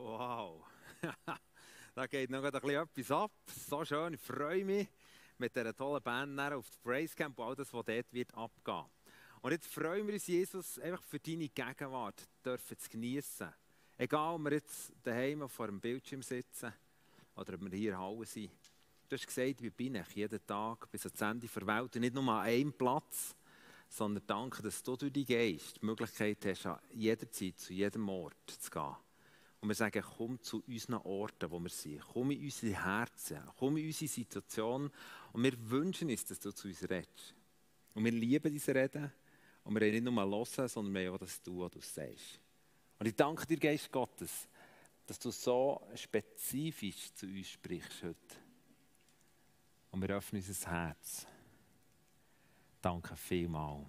Wow, da geht noch ein bisschen etwas ab. So schön, ich freue mich mit dieser tollen Band auf das Praise Camp und all das, was dort wird abgehen. Und jetzt freuen wir uns, Jesus, einfach für deine Gegenwart dürfen zu genießen. Egal, ob wir jetzt daheim vor dem Bildschirm sitzen oder ob wir hier Halle sind. Du hast gesagt, wie bin ich jeden Tag bis ans Ende der Welt und nicht nur an einem Platz, sondern danke, dass du durch deinen Geist die Möglichkeit hast, an jeder Zeit, zu jedem Ort zu gehen. Und wir sagen, komm zu unseren Orten, wo wir sind. Komm in unsere Herzen, komm in unsere Situation. Und wir wünschen uns, dass du zu uns redest. Und wir lieben diese Reden. Und wir haben nicht nur hören, sondern wir haben auch das tun, was du sagst. Und ich danke dir, Geist Gottes, dass du so spezifisch zu uns sprichst heute. Und wir öffnen unser Herz. Danke vielmals.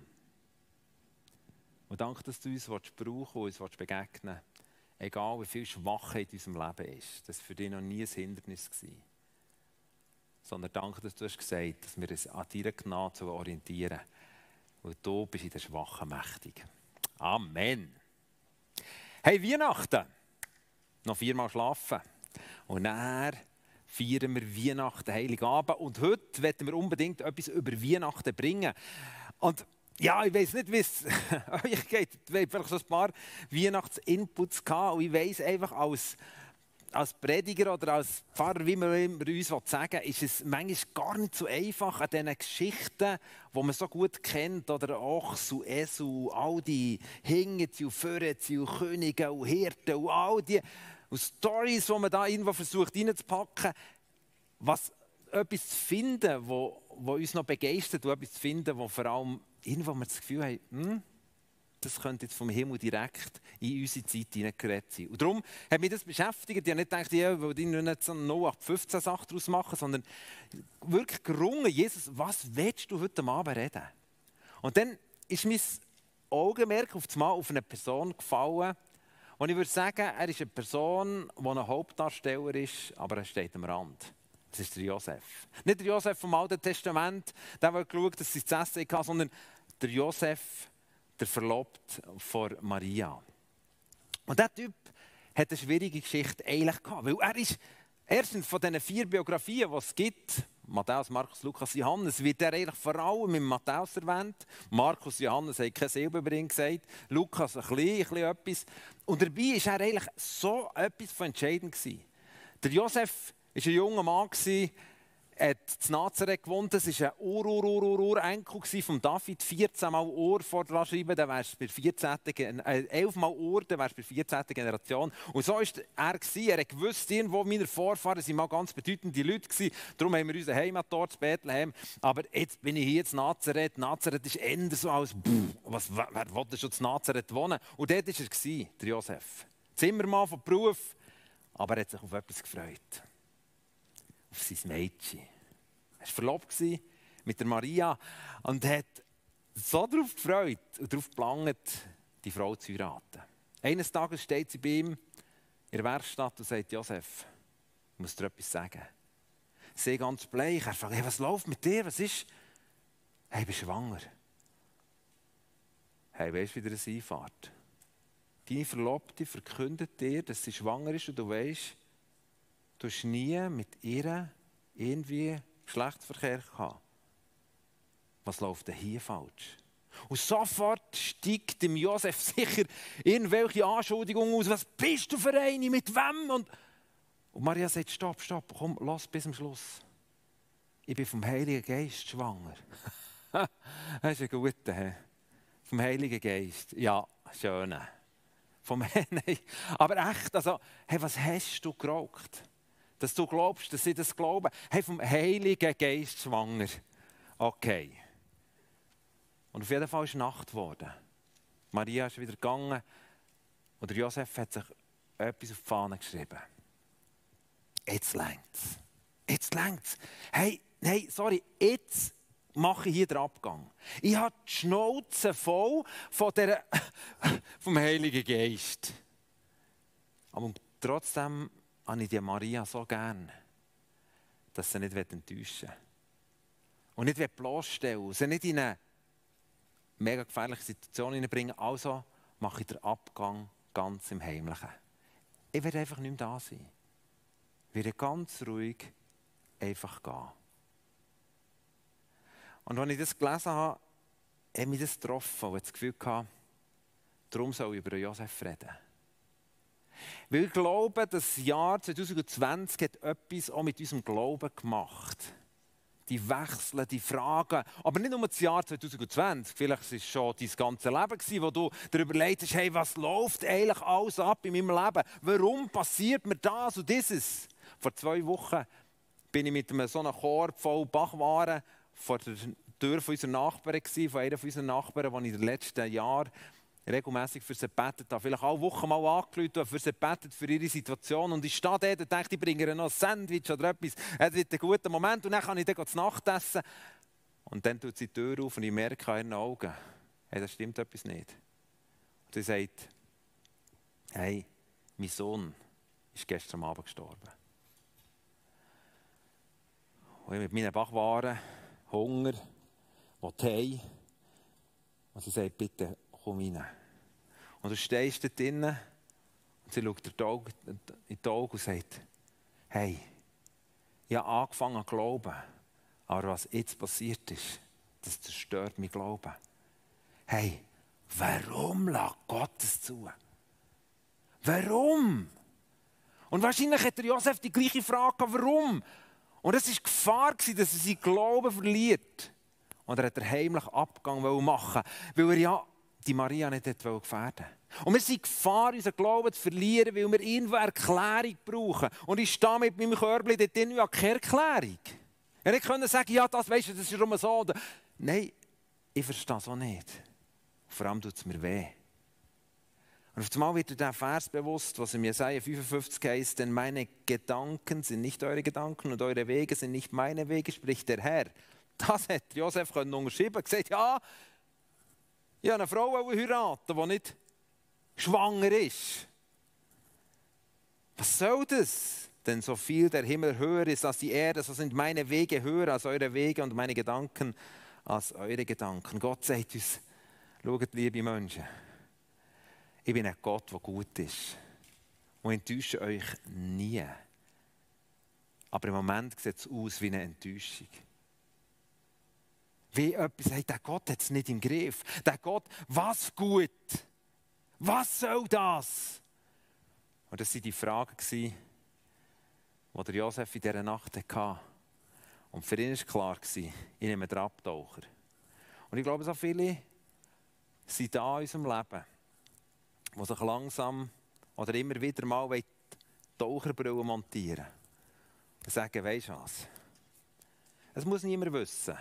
Und danke, dass du uns brauchen und uns begegnen willst egal wie viel Schwachheit in unserem Leben ist, das war für dich noch nie ein Hindernis. Gewesen. Sondern danke, dass du hast gesagt dass wir uns an deiner Gnade orientieren weil du bist in der Schwachen mächtig. Amen. Hey, Weihnachten. Noch viermal schlafen. Und dann feiern wir Weihnachten, Heiligabend. Und heute werden wir unbedingt etwas über Weihnachten bringen. Und ja, ich weiß nicht, wie es euch geht. Ich habe vielleicht so ein paar Weihnachtsinputs gehabt und ich weiß einfach als, als Prediger oder als Pfarrer, wie man uns sagen will, ist es manchmal gar nicht so einfach an diesen Geschichten, die man so gut kennt, oder auch so Esu, all die Hingezi und Förezi und Könige und Hirten und all die und Stories, die man da irgendwo versucht reinzupacken, was etwas zu finden, wo, wo uns noch begeistert und etwas zu finden, wo vor allem irgendwo wir das Gefühl haben, hm, das könnte jetzt vom Himmel direkt in unsere Zeit hineingerät sein. Und darum hat mich das beschäftigt. Ich habe nicht gedacht, ich will nicht so eine 0815 Sache daraus machen, sondern wirklich gerungen, Jesus, was willst du heute Abend reden? Und dann ist mein Augenmerk auf einmal auf eine Person gefallen, und ich würde sagen, er ist eine Person, die ein Hauptdarsteller ist, aber er steht am Rand. Das ist der Josef. Nicht der Josef vom Alten Testament, der hat geschaut, dass sie zu essen hatten, sondern der Josef, der Verlobt von Maria. Und dieser Typ hat eine schwierige Geschichte eigentlich gehabt, weil er ist erstens von diesen vier Biografien, die es gibt, Matthäus, Markus, Lukas, Johannes, wird er eigentlich vor allem mit Matthäus erwähnt. Markus, Johannes haben kein Silber ihn gesagt, Lukas ein bisschen, ein bisschen etwas. Und dabei war er eigentlich so etwas von entscheidend gewesen. Der Josef war ein junger Mann, hat in Nazareth gewohnt. Das war ein Ur-Ur-Ur-Ur-Enkel von David. 14 Mal Ur vorschreiben, schreiben, dann wärst du bei 14. Äh, 11 Mal Ur, dann wärst du bei 14. Generation. Und so war er. Gewesen. Er wusste, irgendwo meine Vorfahren waren mal ganz bedeutende Leute. Gewesen. Darum haben wir unseren Heimatort in Bethlehem. Aber jetzt bin ich hier in Nazareth. Nazareth ist eher so als, was, wer, wer wollte schon in Nazareth wohnen? Und dort war er, der Josef. Zimmermann von Beruf. Aber er hat sich auf etwas gefreut auf sein Mädchen. Er war verlobt mit der Maria und hat so darauf gefreut und darauf gelangt, die Frau zu heiraten. Eines Tages steht sie bei ihm in der Werkstatt und sagt, Josef, ich muss dir etwas sagen. Sie ganz bleich. Er fragt, hey, was läuft mit dir? Was ist? Hey, ich bin schwanger. Hey, weißt du, wie das einfährt? Deine Verlobte verkündet dir, dass sie schwanger ist und du weißt, du hast nie mit ihr irgendwie Geschlechtsverkehr gehabt. Was läuft denn hier falsch? Und sofort steigt dem Josef sicher irgendwelche Anschuldigungen aus. Was bist du für eine? Mit wem? Und, und Maria sagt: Stopp, stopp, komm, lass bis zum Schluss. Ich bin vom Heiligen Geist schwanger. das ist ein guter. He? Vom Heiligen Geist. Ja, schön. Vom Nein. Aber echt, also, hey, was hast du geraucht? Dass du glaubst, dass sie das glauben. Hey, vom Heiligen Geist schwanger. Okay. Und auf jeden Fall ist Nacht geworden. Maria ist wieder gegangen und Josef hat sich etwas auf die Fahne geschrieben. Jetzt längt's. Jetzt längt's. Hey, hey, sorry, jetzt mache ich hier den Abgang. Ich habe die Schnauze voll von der, vom Heiligen Geist. Aber trotzdem habe ich die Maria so gern, dass sie nicht enttäuschen will. Und nicht bloßstellen sie nicht in eine mega gefährliche Situation hineinbringen. Also mache ich den Abgang ganz im Heimlichen. ich werde einfach nicht mehr da sein. Ich werde ganz ruhig einfach gehen. Und als ich das gelesen habe, hat mich das getroffen und das Gefühl gehabt, darum soll ich über Josef reden. Weil ich glaube, das Jahr 2020 hat etwas auch mit unserem Glauben gemacht. Die Wechsel, die Fragen. Aber nicht nur das Jahr 2020. Vielleicht war es schon dein ganze Leben, wo du darüber überlegst, hey, was läuft eigentlich alles ab in meinem Leben? Warum passiert mir das und dieses? Vor zwei Wochen bin ich mit einem so einem Korb voll Bachwaren vor der Tür von unserer Nachbarin, von einer unserer Nachbarn, die ich in den letzten Jahren regelmäßig für sie betet habe. Vielleicht alle Wochen mal angerufen und für sie betet, für ihre Situation. Und ich stehe dort und denke, ich bringe ihr noch ein Sandwich oder etwas. Es wird ein guter Moment und dann kann ich dann zu Nacht essen. Und dann tut sie die Tür auf und ich merke an ihren Augen, hey, das stimmt etwas nicht. Und sie sagt, hey, mein Sohn ist gestern Abend gestorben. Und ich mit meinen Backwaren, Hunger, will heim. Und sie sagt, bitte komm rein. Und du stehst dort drinnen und sie schaut in die Augen und sagt, hey, ich habe angefangen zu glauben, aber was jetzt passiert ist, das zerstört mein Glauben. Hey, warum lässt Gott es zu? Warum? Und wahrscheinlich hat Josef die gleiche Frage, warum? Und es war Gefahr, dass er seinen Glauben verliert. Und er hat den heimlichen Abgang machen, weil er ja die Maria nicht gefährden Und wir sind Gefahr, unseren Glauben zu verlieren, weil wir irgendwo Erklärung brauchen. Und ich stehe mit meinem Körbchen dort drin ja keine Erklärung. Ja, ich könnte sagen, ja, das weißt du, das ist immer so. Nein, ich verstehe es auch nicht. Vor allem tut es mir weh. Und auf einmal wird dir der Vers bewusst, was in Jesaja 55 heißt, denn meine Gedanken sind nicht eure Gedanken und eure Wege sind nicht meine Wege, spricht der Herr. Das hätte Josef können. gesagt, ja, ich habe eine Frau heiraten, die nicht schwanger ist. Was soll das? Denn so viel der Himmel höher ist als die Erde, so sind meine Wege höher als eure Wege und meine Gedanken als eure Gedanken. Gott sagt uns, schaut, liebe Menschen, ich bin ein Gott, der gut ist und enttäusche euch nie. Aber im Moment sieht es aus wie eine Enttäuschung. Wie etwas, hey, der Gott hat es nicht im Griff. Der Gott, was gut? Was soll das? Und das waren die Fragen, die der Josef in dieser Nacht hatte. Und für ihn war klar, ich nehme den Abtaucher. Und ich glaube, so viele sind da in unserem Leben, die sich langsam oder immer wieder mal die Taucherbrille montieren und sagen, weisst du was? Es muss niemand wissen.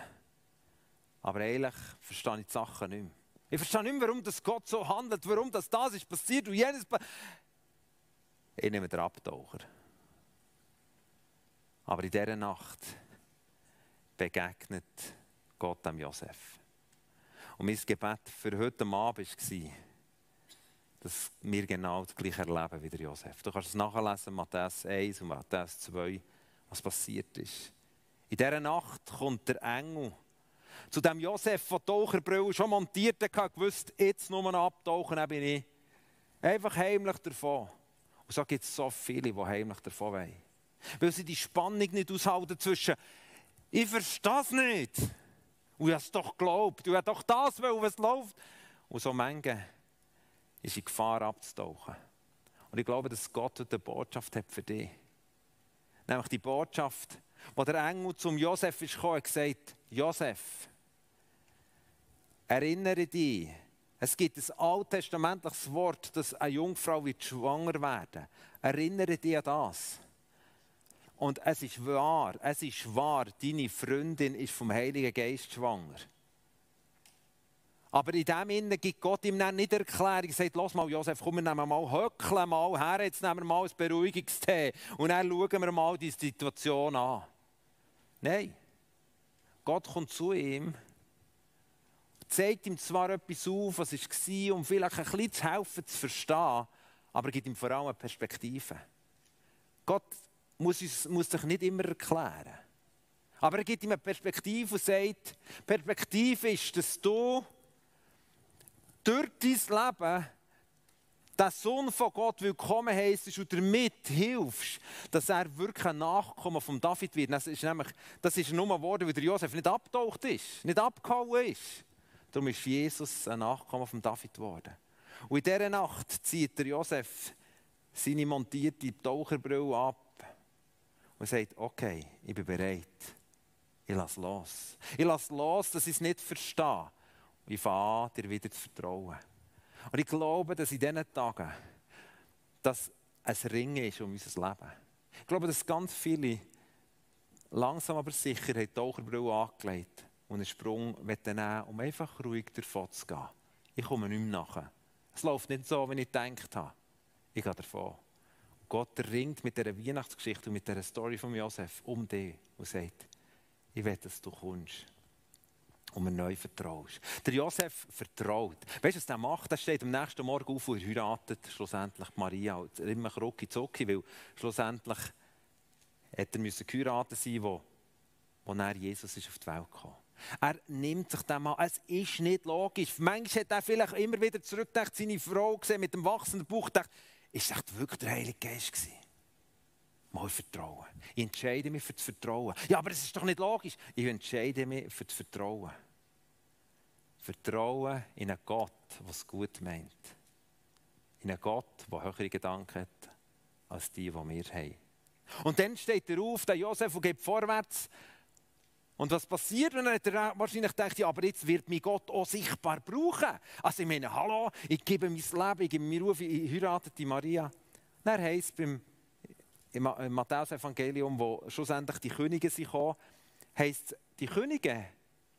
Aber eigentlich verstehe ich die Sachen nicht mehr. Ich verstehe nicht mehr, warum das Gott so handelt, warum das, das ist passiert und jenes. Ich nehme den Abtaucher. Aber in dieser Nacht begegnet Gott dem Josef. Und mein Gebet für heute Abend war, dass wir genau das gleiche erleben wie der Josef. Du kannst es nachlesen, Matthäus 1 und Matthäus 2, was passiert ist. In dieser Nacht kommt der Engel zu dem Josef, die Taucherbrille schon montiert hat, gewusst, jetzt nur abtauchen, bin ich einfach heimlich davon. Und so gibt es so viele, die heimlich davon wollen. Weil sie die Spannung nicht aushalten zwischen, ich verstehe es nicht. Und ich habe es doch geglaubt. Du hast doch das, weil was läuft. Und so Menge ist in Gefahr abzutauchen. Und ich glaube, dass Gott eine Botschaft hat für dich. Nämlich die Botschaft, wo der Engel zum Josef ist gekommen und gesagt, Josef, erinnere dich, es gibt ein alttestamentliches Wort, dass eine Jungfrau wird schwanger werden. Erinnere dich an das. Und es ist wahr, es ist wahr, deine Freundin ist vom Heiligen Geist schwanger. Aber in dem Innen gibt Gott ihm dann nicht Erklärung. Er sagt, lass mal, Josef, komm, wir nehmen mal Höckle mal her, jetzt nehmen wir mal ein Beruhigungstee und dann schauen wir mal die Situation an. Nein. Gott kommt zu ihm, zeigt ihm zwar etwas auf, was war, um vielleicht ein bisschen zu helfen, zu verstehen, aber gibt ihm vor allem eine Perspektive. Gott muss, uns, muss sich nicht immer erklären. Aber er gibt ihm eine Perspektive und sagt, Perspektive ist, dass du durch dein Leben der Sohn von Gott willkommen heisst und damit hilfst, dass er wirklich ein Nachkommen von David wird. Das ist nämlich, das ist nur geworden, weil der Josef nicht abgetaucht ist, nicht abgehauen ist. Darum ist Jesus ein Nachkommen von David geworden. Und in dieser Nacht zieht der Josef seine montierte Taucherbrille ab und sagt, okay, ich bin bereit. Ich lasse los. Ich lasse los, dass ich es nicht verstehe. Und ich fange an, dir wieder zu vertrauen. Und ich glaube, dass in diesen Tagen dass ein Ringen ist um unser Leben. Ich glaube, dass ganz viele langsam aber sicher die Taucherbrille angelegt und einen Sprung nehmen um einfach ruhig davon zu gehen. Ich komme nicht mehr nachher. Es läuft nicht so, wie ich gedacht habe. Ich gehe davon. Gott ringt mit dieser Weihnachtsgeschichte und mit dieser Story von Josef um dich und sagt, ich will, dass du kommst und mir neu vertraust. Der Josef vertraut. Weißt du, was er macht? Er steht am nächsten Morgen auf und heiratet schlussendlich Maria. Immer rucki zucki, weil schlussendlich hätte er müssen geheiratet sein, wo, wo Jesus ist auf die Welt kam. Er nimmt sich dem an. Es ist nicht logisch. Manchmal hat er vielleicht immer wieder zurückgedacht, seine Frau gesehen mit dem wachsenden Bauch, gedacht, ist das wirklich der Heilige Geist gewesen? Mal vertrauen. Ich entscheide mich für das Vertrauen. Ja, aber es ist doch nicht logisch. Ich entscheide mich für das Vertrauen. Vertrauen in einen Gott, der es gut meint. In einen Gott, der höhere Gedanken hat als die, die wir haben. Und dann steht er auf, der Josef, und geht vorwärts. Und was passiert, wenn er wahrscheinlich denkt, ja, aber jetzt wird mich Gott auch sichtbar brauchen. Also ich meine, hallo, ich gebe mein Leben, ich gebe mir auf, ich heirate die Maria. Dann heisst es im Matthäus-Evangelium, wo schlussendlich die Könige sind gekommen, heisst die Könige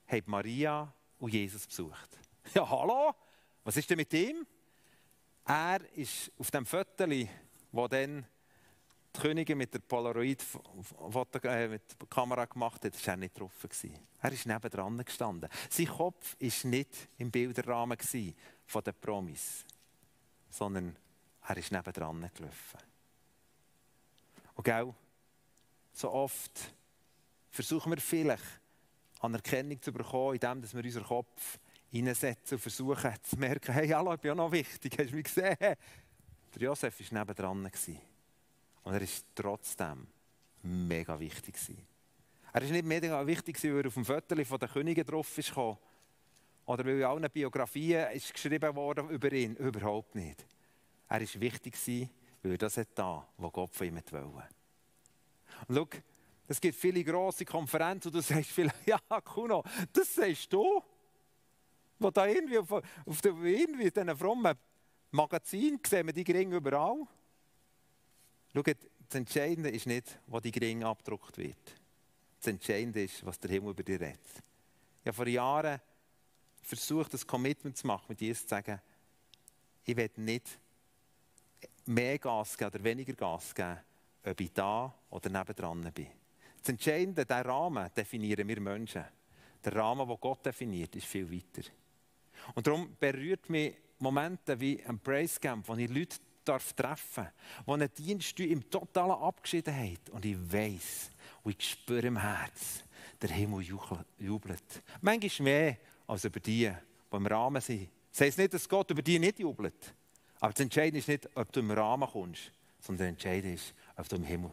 haben Maria und Jesus besucht. Ja, hallo? Was ist denn mit ihm? Er ist auf dem Viertel, wo dann die Königin mit der Polaroid-Kamera äh, gemacht hat, war er nicht drauf. Er ist nebendran gestanden. Sein Kopf war nicht im Bilderrahmen von den Promis, sondern er ist nebendran gelaufen. Und gell, so oft versuchen wir vielleicht Anerkennung zu bekommen, indem wir unseren Kopf hineinsetzen und versuchen zu merken, hey, hallo, ich bin ja noch wichtig, hast du mich gesehen? Der Josef war nebendran. Und er war trotzdem mega wichtig. Er ist nicht mega wichtig, weil er auf dem Viertel von den Königen drauf ist Oder weil in allen Biografien ist geschrieben worden über ihn. Überhaupt nicht. Er war wichtig, weil er das da, was Gott von ihm wollte. Und schau, es gibt viele grosse Konferenzen und du sagst vielleicht, ja, Kuno, das sagst du? Wo da irgendwie auf, auf der, irgendwie diesen frommen Magazin sehen wir die Geringe überall. Schau, das Entscheidende ist nicht, wo die Geringe abgedruckt wird. Das Entscheidende ist, was der Himmel über dir redet. Ich habe vor Jahren versucht, das Commitment zu machen, mit Jesus zu sagen, ich werde nicht mehr Gas geben oder weniger Gas geben, ob ich da oder nebendran bin. Das Entscheidende, der Rahmen definieren wir Menschen. Der Rahmen, den Gott definiert, ist viel weiter. Und darum berührt mich Momente wie ein Praise Camp, wo ich Leute darf treffen darf, wo ein Dienst im totalen Abgeschiedenheit und ich weiß und ich spüre im Herz, der Himmel jubelt. Manchmal mehr als über die, die im Rahmen sind. Das heisst nicht, dass Gott über die nicht jubelt. Aber das Entscheidende ist nicht, ob du im Rahmen kommst, sondern das Entscheidende ist, ob du im Himmel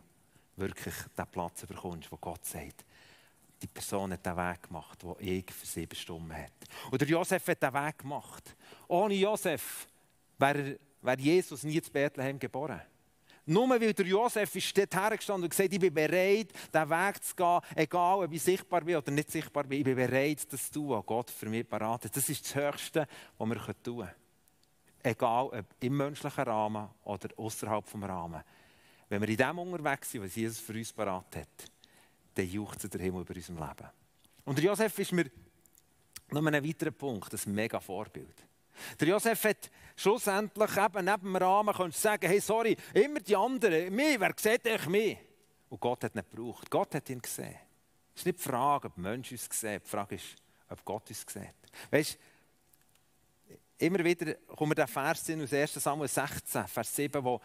wirklich den Platz bekommst, wo Gott sagt, die Person hat den Weg gemacht, den ich für sie bestimmt hat. Oder Josef hat den Weg gemacht. Ohne Josef wäre, wäre Jesus nie zu Bethlehem geboren. Nur weil der Josef ist dort hergestanden und gesagt, ich bin bereit, diesen Weg zu gehen, egal ob ich sichtbar bin oder nicht sichtbar bin, ich bin bereit, das zu tun, was Gott für mich parat hat. Das ist das Höchste, was wir tun können. Egal ob im menschlichen Rahmen oder außerhalb des Rahmens. Wenn wir in dem unterwegs sind, was Jesus für uns parat hat, dann juchzt der Himmel über unserem Leben. Und der Josef ist mir noch ein weiterer Punkt, ein mega Vorbild. Der Josef hat schlussendlich eben neben dem Rahmen können sagen, hey, sorry, immer die anderen, mich, wer sieht euch mich? Und Gott hat nicht gebraucht. Gott hat ihn gesehen. Es ist nicht die Frage, ob der Mensch uns sieht. Die Frage ist, ob Gott uns sieht. Weißt immer wieder kommen wir den Vers in aus 1 Samuel 16, Vers 7, wo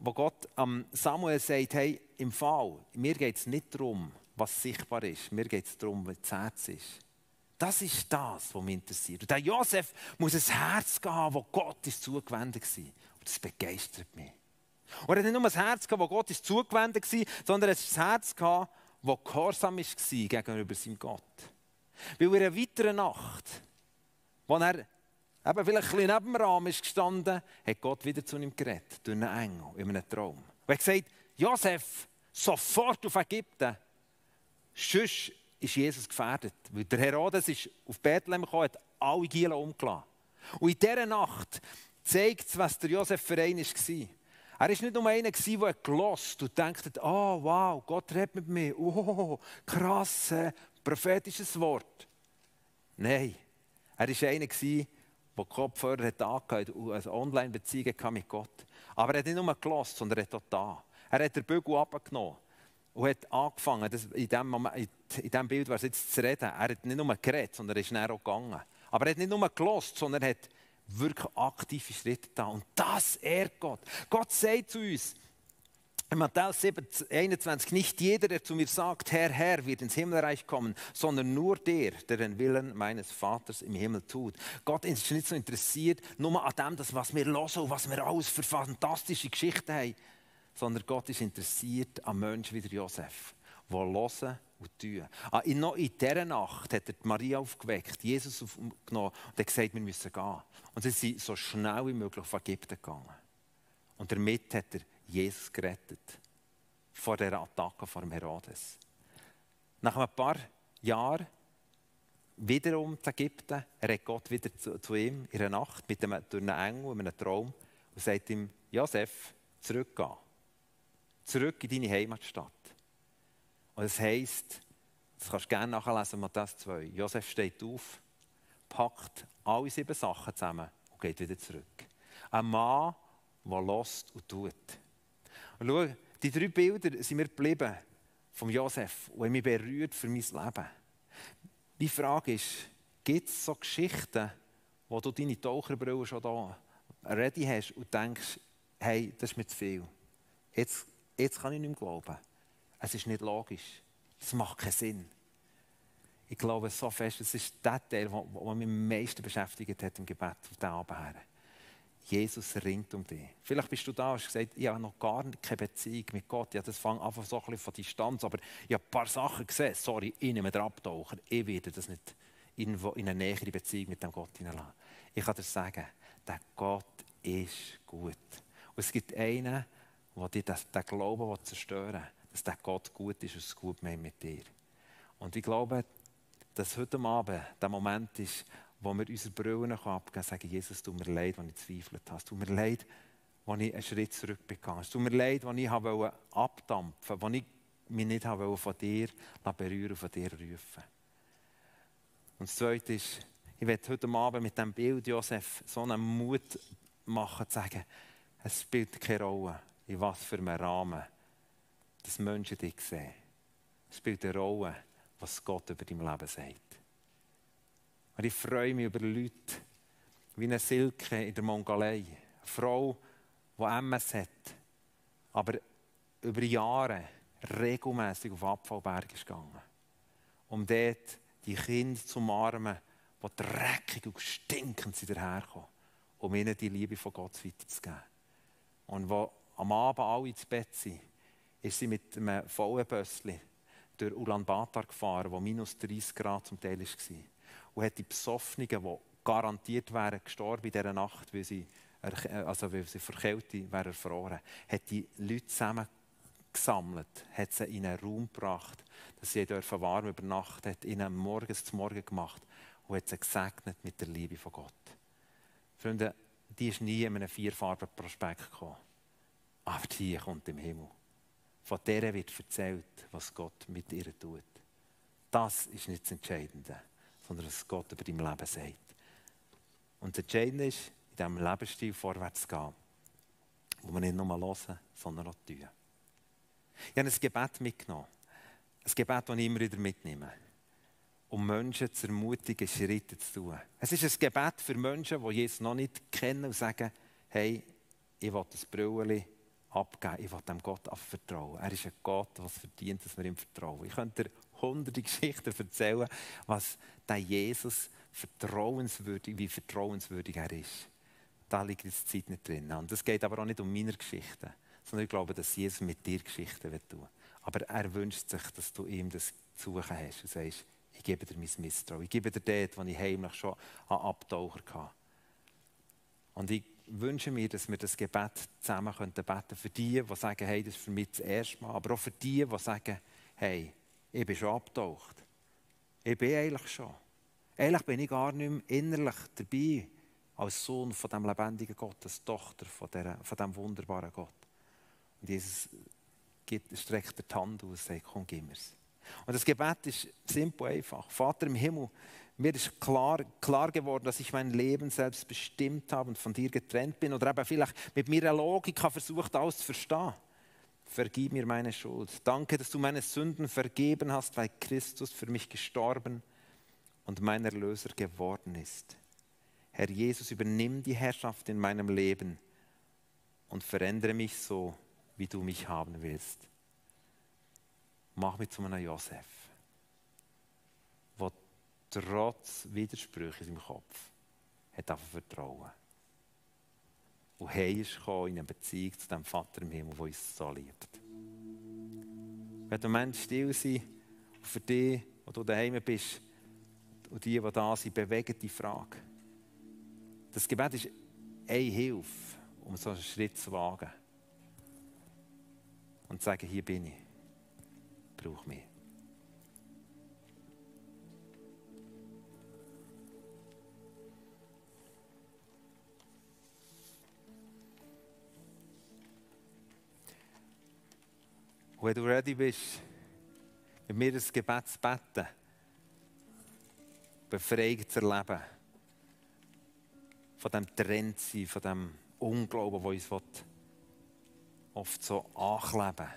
wo Gott am Samuel sagt, hey, im Fall, mir geht es nicht darum, was sichtbar ist, mir geht es darum, was das Herz ist. Das ist das, was mich interessiert. Und der Josef muss ein Herz haben, wo Gott ist zugewendet war. Und das begeistert mich. Und er hat nicht nur ein Herz gehabt, das Gott ist zugewendet war, sondern es ist ein Herz gehabt, das gehorsam war gegenüber seinem Gott. Weil in einer weiteren Nacht, wo er eben vielleicht ein bisschen neben dem Rahmen ist gestanden, hat Gott wieder zu ihm geredet, durch einen Engel, in einem Traum. Und er hat gesagt, Josef, sofort auf Ägypten, sonst ist Jesus gefährdet. Weil der Herodes ist auf Bethlehem gekommen, hat alle Gielen umgelassen. Und in dieser Nacht zeigt es, was der Josef für einen war. Er war nicht nur einer, der gelost und dachte, oh wow, Gott redet mit mir, oh, krass, prophetisches Wort. Nein, er war einer, der Kopfhörer hat angehört und eine Online-Beziehung mit Gott. Aber er hat nicht nur gelost, sondern er hat auch da. Er hat den Bügel abgenommen und hat angefangen, in, dem Moment, in dem Bild, was jetzt zu reden, er hat nicht nur geredet, sondern er ist näher auch gegangen. Aber er hat nicht nur gelost, sondern er hat wirklich aktive Schritte da. Und das ehrt Gott. Gott sagt zu uns, in Matthäus 7, 21, nicht jeder, der zu mir sagt, Herr, Herr, wird ins Himmelreich kommen, sondern nur der, der den Willen meines Vaters im Himmel tut. Gott ist nicht so interessiert, nur an dem, das, was wir hören und was wir alles für fantastische Geschichten haben, sondern Gott ist interessiert an Menschen wie Josef, die hören und tun. Ah, in, in dieser Nacht hat er Maria aufgeweckt, Jesus aufgenommen und hat gesagt, wir müssen gehen. Und sie sind so schnell wie möglich auf Ägypten gegangen. Und damit hat er Jesus gerettet. Vor der Attacke von Herodes. Nach ein paar Jahren wiederum zu Ägypten, hat Gott wieder zu, zu ihm in einer Nacht mit einem, durch einen Engel, in einem Traum und sagt ihm, Josef, zurückgehen. Zurück in deine Heimatstadt. Und das heisst, das kannst du gerne nachlesen, Matthäus 2. Josef steht auf, packt alle sieben Sachen zusammen und geht wieder zurück. Ein Mann, der lost und tut. Und schau, die drei Bilder sind mir geblieben von Josef und haben mich berührt für mein Leben. Die Frage ist, gibt es so Geschichten, wo du deine Taucherbrille schon da ready hast und denkst, hey, das ist mir zu viel. Jetzt, jetzt kann ich nicht mehr glauben. Es ist nicht logisch. Es macht keinen Sinn. Ich glaube so fest, es ist der Teil, der mich am meisten beschäftigt hat im Gebet auf den Abend. Jesus ringt um dich. Vielleicht bist du da und hast gesagt, ich habe noch gar keine Beziehung mit Gott. Ja, das fängt einfach so ein bisschen von Distanz. Aber ich habe ein paar Sachen gesehen. Sorry, ich nehme den Abtaucher. Ich werde das nicht in eine nähere Beziehung mit dem Gott hineinlassen. Ich kann dir sagen, der Gott ist gut. Und es gibt einen, der dir den Glauben zerstören will, dass der Gott gut ist und es gut meint mit dir. Und ich glaube, dass heute Abend der Moment ist, wo wir unsere Brüllen abgeben und sagen, Jesus, tut mir leid, wenn ich zweifelt habe. Tut mir leid, wenn ich einen Schritt zurück begangen Es tut mir leid, wenn ich abdampfen wollte, wenn ich mich nicht von dir berühren von dir rufen Und das Zweite ist, ich werde heute Abend mit diesem Bild Josef so einen Mut machen, zu sagen, es spielt keine Rolle, in was für einem Rahmen dass Menschen dich sehen. Es spielt eine Rolle, was Gott über dein Leben sagt. Und ich freue mich über Leute wie eine Silke in der Mongolei. Eine Frau, die MS hat, aber über Jahre regelmäßig auf Abfallberg ist gegangen. Um dort die Kinder zu umarmen, die dreckig und stinkend sind um ihnen die Liebe von Gott weiterzugeben. Und wo am Abend alle ins Bett sind, ist sie mit einem vollen Bössli durch Ulaanbaatar gefahren, wo minus 30 Grad zum Teil war und hat die Besoffenen, die garantiert wären gestorben in dieser Nacht, weil sie, also weil sie verkältet wären erfroren, hat die Leute zusammengesammelt, hat sie in einen Raum gebracht, dass sie dürfen warm übernachten, hat ihnen morgens zum Morgen gemacht und hat sie gesegnet mit der Liebe von Gott. Freunde, die ist nie in einem Vierfarben-Prospekt gekommen. Aber die kommt im Himmel. Von der wird erzählt, was Gott mit ihr tut. Das ist nicht das Entscheidende sondern was Gott über dein Leben sagt. Und das Entscheidende ist, in diesem Lebensstil vorwärts zu gehen, wo wir nicht nur hören, sondern auch tun. Ich habe ein Gebet mitgenommen. Ein Gebet, das ich immer wieder mitnehme. Um Menschen zu ermutigen, Schritte zu tun. Es ist ein Gebet für Menschen, die Jesus noch nicht kennen und sagen, hey, ich will das Brüllen abgeben, ich will dem Gott vertrauen. Er ist ein Gott, der verdient, dass wir ihm vertrauen. Ich könnte hunderte Geschichten erzählen, was der Jesus vertrauenswürdig, wie vertrauenswürdig er ist. da liegt jetzt Zeit nicht drin. Und es geht aber auch nicht um meine Geschichten, sondern ich glaube, dass Jesus mit dir Geschichten will tun Aber er wünscht sich, dass du ihm das zu suchen hast und sagst, ich gebe dir mein Misstrauen. Ich gebe dir das, was ich heimlich schon an Abtaucher hatte. Und ich wünsche mir, dass wir das Gebet zusammen beten können. Für die, die sagen, hey, das ist für mich das erste Mal. Aber auch für die, die sagen, hey, ich bin schon abgetaucht. Ich bin eigentlich schon. Eigentlich bin ich gar nicht mehr innerlich dabei als Sohn von dem lebendigen Gott, als Tochter von, dieser, von dem wunderbaren Gott. Und Jesus gibt, streckt die Hand aus und sagt, komm, gib mir's. Und das Gebet ist simpel einfach. Vater im Himmel, mir ist klar, klar geworden, dass ich mein Leben selbst bestimmt habe und von dir getrennt bin oder eben vielleicht mit meiner Logik versucht, alles zu verstehen. Vergib mir meine Schuld. Danke, dass du meine Sünden vergeben hast, weil Christus für mich gestorben und mein Erlöser geworden ist. Herr Jesus, übernimm die Herrschaft in meinem Leben und verändere mich so, wie du mich haben willst. Mach mich zu einem Josef, trotz Widersprüche in seinem Kopf hat einfach Vertrauen. Und heim ist in eine Beziehung zu dem Vater im Himmel, der uns so liebt. Wenn der Mensch still sein für dich, wo du daheim bist, und die, die da sind, bewegen die Frage. Das Gebet ist eine Hilfe, um so einen Schritt zu wagen. Und zu sagen, hier bin ich, brauche mich. Und wenn du ready bist, mit mir das Gebet zu beten, befreit zu erleben, von dem Trendsein, von dem Unglauben, das uns oft so ankleben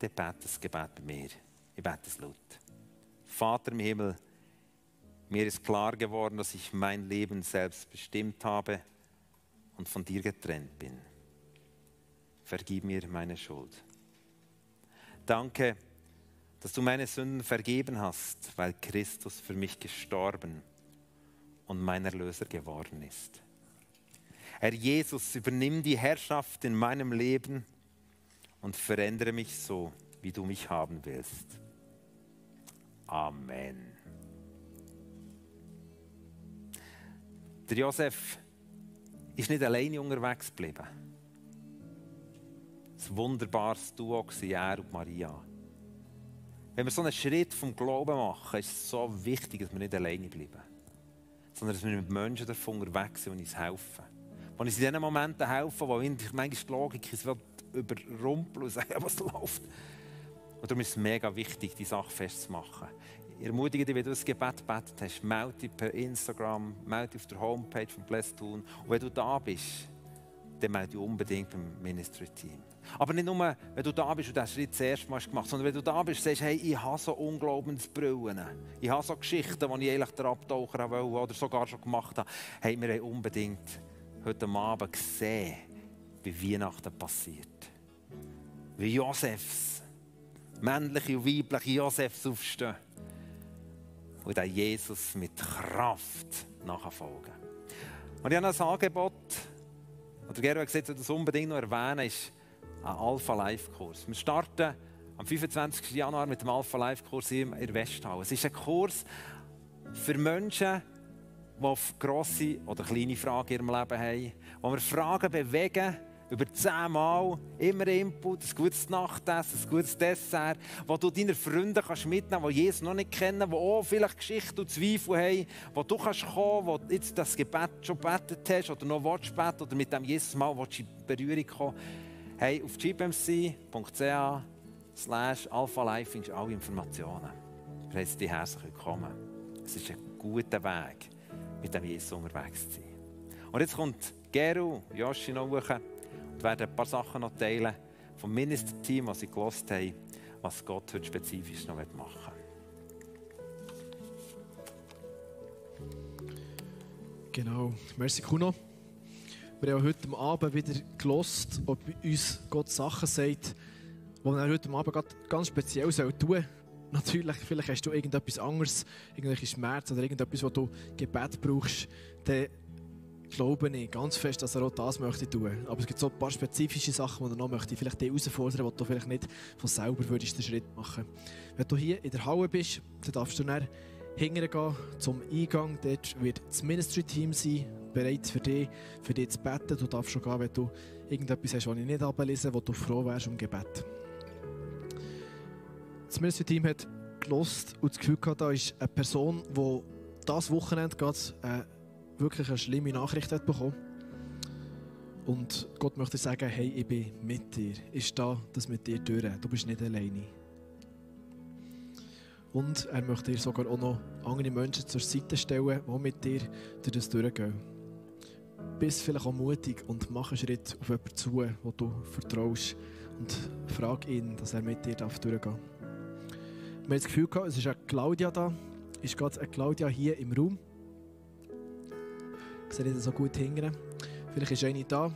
will, dann bete das Gebet bei mir. Ich bete es laut. Vater im Himmel, mir ist klar geworden, dass ich mein Leben selbst bestimmt habe und von dir getrennt bin. Vergib mir meine Schuld. Danke, dass du meine Sünden vergeben hast, weil Christus für mich gestorben und mein Erlöser geworden ist. Herr Jesus, übernimm die Herrschaft in meinem Leben und verändere mich so, wie du mich haben willst. Amen. Der Josef ist nicht alleine unterwegs geblieben ein wunderbares Duo, er und Maria. Wenn wir so einen Schritt vom Glauben machen, ist es so wichtig, dass wir nicht alleine bleiben, sondern dass wir mit Menschen davon unterwegs sind und uns helfen. Wenn uns in diesen Momenten helfen, wo manchmal die Logik überrumpeln und sagen, was läuft. Und darum ist es mega wichtig, die Sache festzumachen. Ich ermutige dich, wenn du das Gebet gebetet hast, melde dich per Instagram, melde dich auf der Homepage von Blessed Tun. Und wenn du da bist, dann melde dich unbedingt beim Ministry-Team. Aber nicht nur, wenn du da bist und diesen Schritt zuerst mal gemacht sondern wenn du da bist sagst, hey, ich habe so unglaublich Brillen. Ich habe so Geschichten, die ich eigentlich der Abtaucher wollte oder sogar schon gemacht habe. Hey, wir haben unbedingt heute Abend gesehen, wie Weihnachten passiert. Wie Josefs, männliche und weibliche Josefs aufstehen. Und dann Jesus mit Kraft nachfolgen. Und ich habe ein Angebot, oder Gero hat gesagt, das unbedingt noch erwähnen, ist, einen Alpha Life Kurs. Wir starten am 25. Januar mit dem Alpha Life Kurs in der Westhalle. Es ist ein Kurs für Menschen, die grosse oder kleine Fragen in ihrem Leben haben, wo wir Fragen bewegen, über zehnmal, immer Input, ein gutes Nachtessen, ein gutes Dessert, wo du deine Freunde kannst mitnehmen kannst, die Jesus noch nicht kennen, die auch vielleicht Geschichte und Zweifel haben, wo du kannst kommen, wo du jetzt das Gebet schon gebetet hast oder noch willst beten oder mit dem Jesus mal in Berührung kommen Hey, auf gpmc.ch slash alphalife findest du alle Informationen. Wir heißen dich herzlich willkommen. Es ist ein guter Weg, mit dem Jesus unterwegs zu sein. Und jetzt kommt Geru, Joshi noch hoch und werden ein paar Sachen noch teilen vom Ministerteam, was sie gelost haben, was Gott heute spezifisch noch machen will. Genau. Merci, Kuno. Wir haben heute Abend wieder gelost, ob uns Gott Sachen sagt, die er heute Abend ganz speziell tun soll. Natürlich, vielleicht hast du irgendetwas anderes, irgendwelche Schmerzen oder irgendetwas, wo du Gebet brauchst. Dann glaube ich ganz fest, dass er auch das möchte tun. Aber es gibt so ein paar spezifische Sachen, die er noch möchte. Vielleicht die herausfordern, die du vielleicht nicht von selber würdest den Schritt machen. Wenn du hier in der Halle bist, dann darfst du dann hingehen zum Eingang. Dort wird das Ministry-Team sein, bereit für dich, für dich zu beten. Du darfst schon gehen, wenn du irgendetwas hast, was ich nicht ablese, wo du froh wärst um Gebet. Das Ministry-Team hat gelost und das Gefühl gehabt, da ist eine Person, die das Wochenende gerade äh, wirklich eine schlimme Nachricht hat bekommen. Und Gott möchte sagen, hey, ich bin mit dir. Ich stehe das mit dir durch. Du bist nicht alleine. Und er möchte dir sogar auch noch andere Menschen zur Seite stellen, die mit dir durch das durchgehen. Bist vielleicht auch mutig und mach einen Schritt auf jemanden zu, wo du vertraust. Und frag ihn, dass er mit dir durchgehen darf. Wir haben das Gefühl gehabt, es ist eine Claudia da. Ist gerade eine Claudia hier im Raum. Sehe nicht so gut hingern. Vielleicht ist eine da.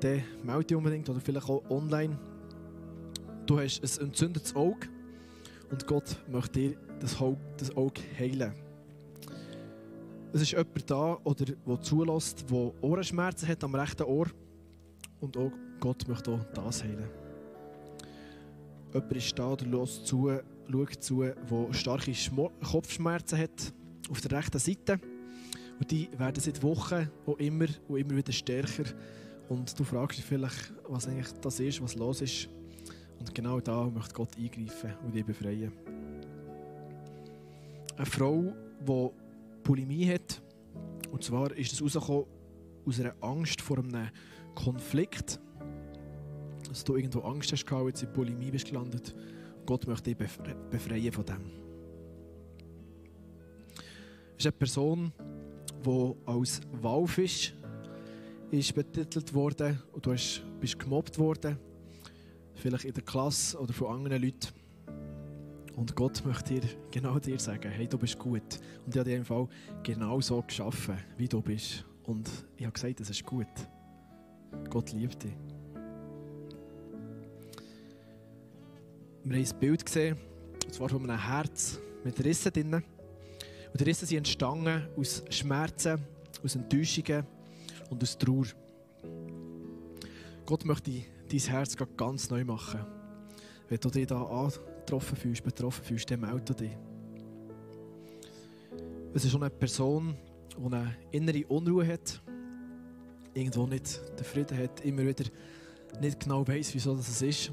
Dann melde dich unbedingt oder vielleicht auch online. Du hast ein entzündetes Auge und Gott möchte dir das Auge heilen. Es ist jemand da, oder, der zulässt, der Ohrenschmerzen hat am rechten Ohr. Und auch Gott möchte auch das heilen. Jemand ist da oder schaut zu, der starke Kopfschmerzen hat auf der rechten Seite. Und die werden seit Wochen auch immer und immer wieder stärker. Und du fragst dich vielleicht, was eigentlich das ist, was los ist. Und genau da möchte Gott eingreifen und dich befreien. Eine Frau, die Bulimie hat, und zwar ist es rausgekommen aus einer Angst vor einem Konflikt, dass du irgendwo Angst hast, jetzt in Bulimie bist gelandet. Gott möchte dich befreien von dem. Es ist eine Person, die als Walfisch ist betitelt worden und du bist gemobbt worden vielleicht in der Klasse oder von anderen Leuten. Und Gott möchte dir genau dir sagen, hey, du bist gut. Und ich habe dich im Fall genau so geschaffen, wie du bist. Und ich habe gesagt, es ist gut. Gott liebt dich. Wir haben ein Bild gesehen, und zwar von einem Herz mit Rissen drinnen. Und die Risse sind entstanden aus Schmerzen, aus Enttäuschungen und aus Trauer. Gott möchte dein Herz ganz neu machen. Wenn du dich da angetroffen fühlst, betroffen fühlst, dann melde dich. Es ist schon eine Person, die eine innere Unruhe hat, irgendwo nicht den Frieden hat, immer wieder nicht genau weiß, wieso das ist.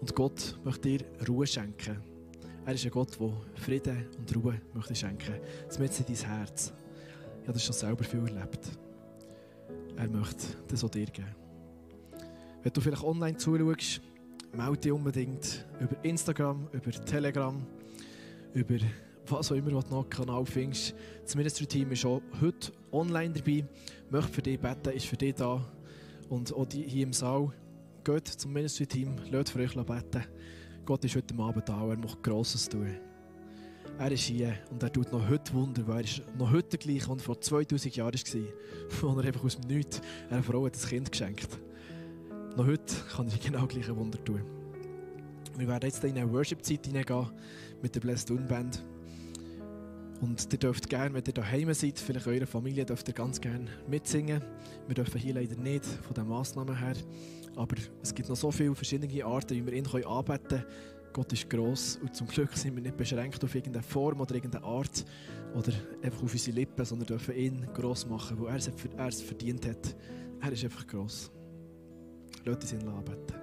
Und Gott möchte dir Ruhe schenken. Er ist ein Gott, der Frieden und Ruhe möchte schenken möchte. Damit in dein Herz. Ich habe das schon selber viel erlebt. Er möchte das auch dir geben. Wenn du vielleicht online zuschaust, melde dich unbedingt über Instagram, über Telegram, über was auch immer du noch Kanal findest. Das Ministry-Team ist auch heute online dabei, möchte für dich beten, ist für dich da. Und auch hier im Saal, geht zum Ministry-Team, lasst für euch beten. Gott ist heute Abend da, er macht Grosses tun. Er ist hier und er tut noch heute Wunder, weil er ist noch heute gleich und vor 2000 Jahren war, wo er einfach aus dem Nichts einer Frau ein Kind geschenkt hat. Noch heute kann ich genau gleiche Wunder tun. Wir werden jetzt in eine Worship-Zeit hineingehen mit der Blessed Dune Band. Und ihr dürft gerne, wenn ihr daheim seid, vielleicht eure Familie, dürft ihr ganz gerne mitsingen. Wir dürfen hier leider nicht von den Massnahmen her. Aber es gibt noch so viele verschiedene Arten, wie wir ihn anbeten können. Gott ist gross und zum Glück sind wir nicht beschränkt auf irgendeine Form oder irgendeine Art oder einfach auf unsere Lippen, sondern dürfen ihn gross machen, wo er es verdient hat. Er ist einfach gross. Lass uns ihn anbeten.